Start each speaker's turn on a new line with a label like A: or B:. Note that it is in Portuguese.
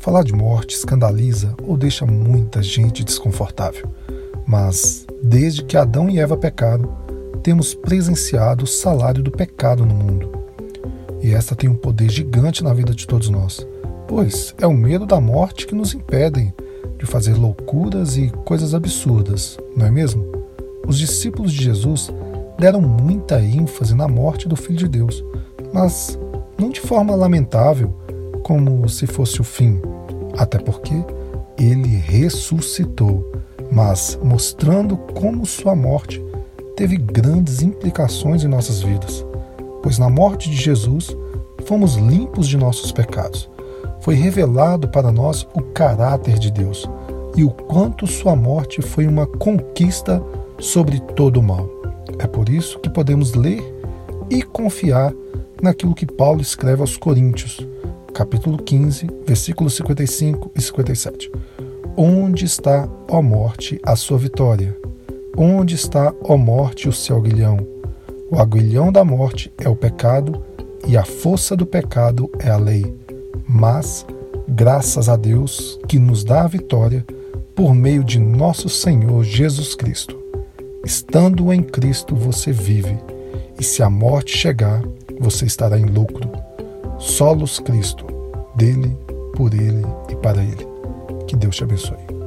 A: Falar de morte escandaliza ou deixa muita gente desconfortável, mas desde que Adão e Eva pecaram, temos presenciado o salário do pecado no mundo. E esta tem um poder gigante na vida de todos nós, pois é o medo da morte que nos impedem de fazer loucuras e coisas absurdas, não é mesmo? Os discípulos de Jesus deram muita ênfase na morte do Filho de Deus, mas não de forma lamentável, como se fosse o fim, até porque ele ressuscitou, mas mostrando como sua morte teve grandes implicações em nossas vidas. Pois na morte de Jesus fomos limpos de nossos pecados. Foi revelado para nós o caráter de Deus e o quanto sua morte foi uma conquista sobre todo o mal. É por isso que podemos ler e confiar naquilo que Paulo escreve aos Coríntios, capítulo 15, versículos 55 e 57. Onde está, ó morte, a sua vitória? Onde está, ó morte, o seu aguilhão? O aguilhão da morte é o pecado e a força do pecado é a lei. Mas, graças a Deus que nos dá a vitória por meio de nosso Senhor Jesus Cristo. Estando em Cristo, você vive, e se a morte chegar, você estará em lucro. Solos Cristo, dele, por ele e para ele. Que Deus te abençoe.